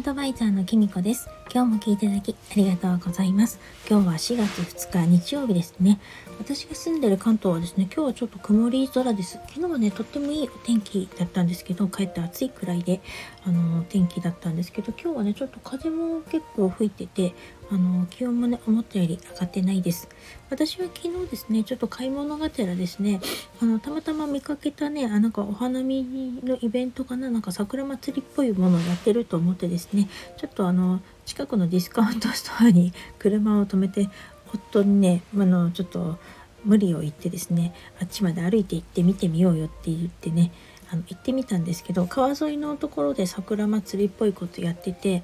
アドバイザーのきみこです。今日も聞いていただきありがとうございます。今日は4月2日日曜日ですね。私が住んでる関東はですね、今日はちょっと曇り空です。昨日はね、とってもいいお天気だったんですけど、帰って暑いくらいで、あの、天気だったんですけど、今日はね、ちょっと風も結構吹いてて、あの、気温もね、思ったより上がってないです。私は昨日ですね、ちょっと買い物がてらですね、あの、たまたま見かけたね、あ、なんかお花見のイベントかな、なんか桜祭りっぽいものをやってると思ってですね、ちょっとあの、近くのディスカウントストアに 車を止めて夫にねあのちょっと無理を言ってですねあっちまで歩いて行って見てみようよって言ってねあの行ってみたんですけど川沿いのところで桜祭りっぽいことやってて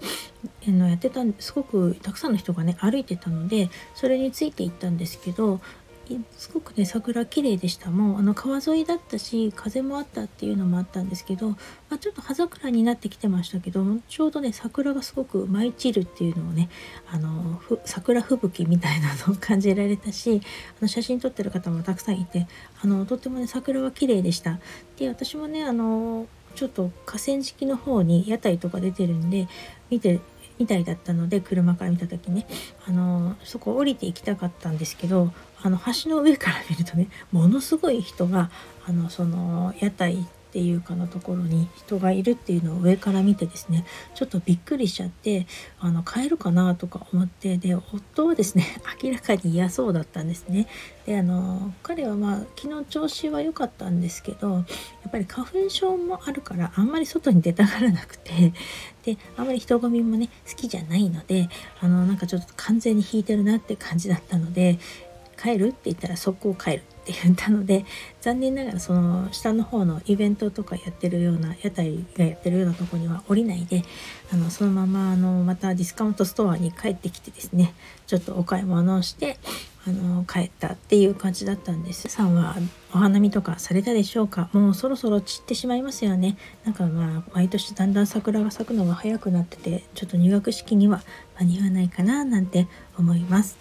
あのやってたんすごくたくさんの人がね歩いてたのでそれについて行ったんですけどすごくね桜綺麗でしたもうあの川沿いだったし風もあったっていうのもあったんですけど、まあ、ちょっと葉桜になってきてましたけどちょうどね桜がすごく舞い散るっていうのをねあの桜吹雪みたいなのを 感じられたしあの写真撮ってる方もたくさんいてあのとってもね桜は綺麗でした。で私もねあのちょっと河川敷の方に屋台とか出てるんで見てみたいだったので車から見た時ね。あのそこ降りていきたかったんですけどあの橋の上から見るとねものすごい人があのその屋台っていうかのところに人がいるっていうのを上から見てですねちょっとびっくりしちゃってあの帰るかなとか思ってで夫はですね 明らかに嫌そうだったんですね。であの彼はまあ昨日調子は良かったんですけどやっぱり花粉症もあるからあんまり外に出たがらなくてであんまり人混みもね好きじゃないのであのなんかちょっと完全に引いてるなって感じだったので帰るって言ったら速攻帰る。って言ったので残念ながらその下の方のイベントとかやってるような屋台がやってるようなとこには降りないであのそのままあのまたディスカウントストアに帰ってきてですねちょっとお買い物をしてあの帰ったっていう感じだったんです。さんはお花見とかされたでしょうか？もうそろそろ散ってしまいますよね。なんかまあ毎年だんだん桜が咲くのが早くなっててちょっと入学式には間に合わないかななんて思います。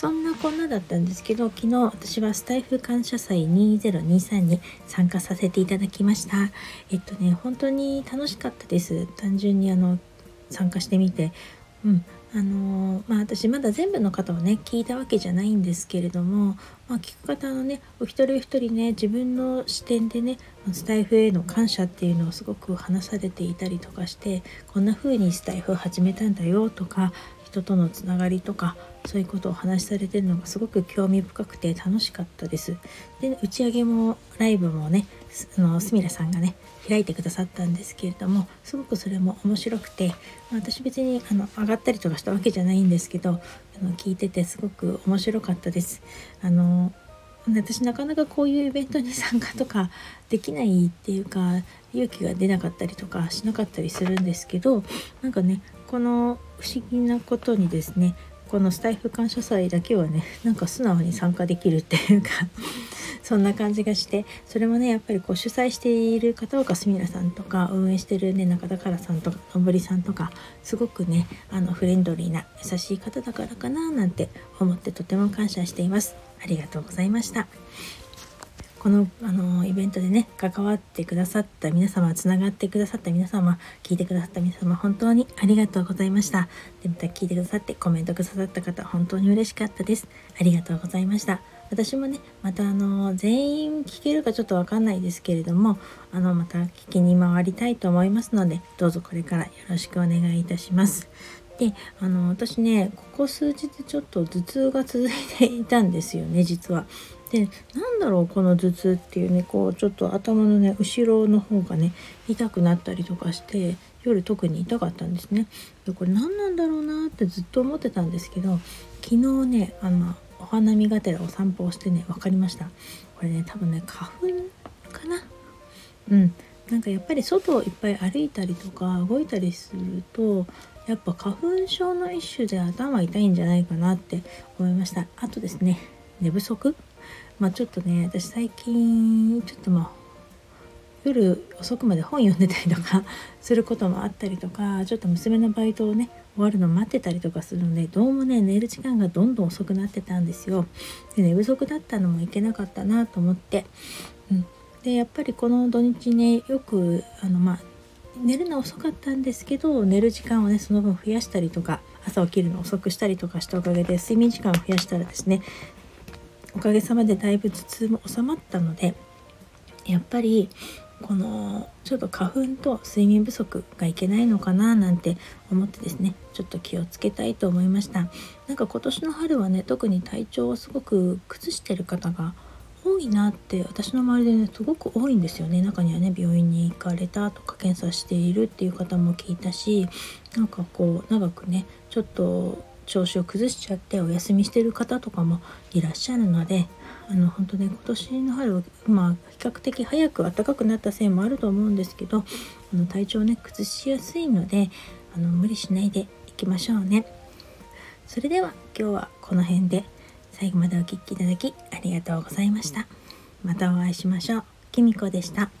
そんなこんなだったんですけど昨日私はスタイフ感謝祭2023に参加させていただきました。えっとね本当に楽しかったです。単純にあの参加してみて。うん。あのー、まあ私まだ全部の方をね聞いたわけじゃないんですけれども、まあ、聞く方のねお一人お一人ね自分の視点でねスタイフへの感謝っていうのをすごく話されていたりとかしてこんな風にスタイフを始めたんだよとか人とのつながりとかそういうことをお話しされてるのがすごく興味深くて楽しかったです。で打ち上げもライブもねあのすみらさんがね開いてくださったんですけれどもすごくそれも面白くて、私別にあの上がったりとかしたわけじゃないんですけどあの聞いててすごく面白かったです。あの私なかなかこういうイベントに参加とかできないっていうか勇気が出なかったりとかしなかったりするんですけどなんかねこの不思議なことにですねこのスタイフ感謝祭だけはねなんか素直に参加できるっていうかそんな感じがしてそれもねやっぱりこう主催している片岡すみらさんとか運営してるね中田からさんとかのぼりさんとかすごくねあのフレンドリーな優しい方だからかななんて思ってとても感謝しています。ありがとうございました。このあのイベントでね関わってくださった皆様つながってくださった皆様聞いてくださった皆様本当にありがとうございました。でまた聞いてくださってコメントくださった方本当に嬉しかったです。ありがとうございました。私もねまたあの全員聞けるかちょっとわかんないですけれどもあのまた聞きに回りたいと思いますのでどうぞこれからよろしくお願いいたします。であの私ねここ数日ちょっと頭痛が続いていたんですよね実は。でなんだろうこの頭痛っていうねこうちょっと頭のね後ろの方がね痛くなったりとかして夜特に痛かったんですね。でこれ何なんだろうなってずっと思ってたんですけど昨日ねあのお花見がてらお散歩をしてね分かりました。これね多分ね花粉かな？うん。なんかやっぱり外をいっぱい歩いたりとか動いたりするとやっぱ花粉症の一種で頭痛いんじゃないかなって思いました。あとですね寝不足？まあちょっとね私最近ちょっとまあ夜遅くまで本読んでたりとかすることもあったりとか ちょっと娘のバイトをね終わるの待ってたりとかするのでどうもね寝る時間がどんどん遅くなってたんですよ。で寝不足だったのもいけなかったなと思って、うん、でやっぱりこの土日ねよくあのまあ寝るの遅かったんですけど寝る時間をねその分増やしたりとか朝起きるの遅くしたりとかしたおかげで睡眠時間を増やしたらですねおかげさまでだいぶ頭痛も収まったのでやっぱりこのちょっと花粉と睡眠不足がいけないのかななんて思ってですねちょっと気をつけたいと思いました。なんか今年の春はね特に体調をすごく崩してる方が多いなって私の周りでねすごく多いんですよね。中にはね病院に行かれたとか検査しているっていう方も聞いたしなんかこう長くねちょっと調子を崩しちゃってお休みしてる方とかもいらっしゃるのであの本当ね今年の春はまあ比較的早く暖かくなったせいもあると思うんですけどあの体調ね崩しやすいのであの無理しないでいきましょうね。それでは今日はこの辺で最後までお聴きいただきありがとうございました。またお会いしましょう。きみこでした。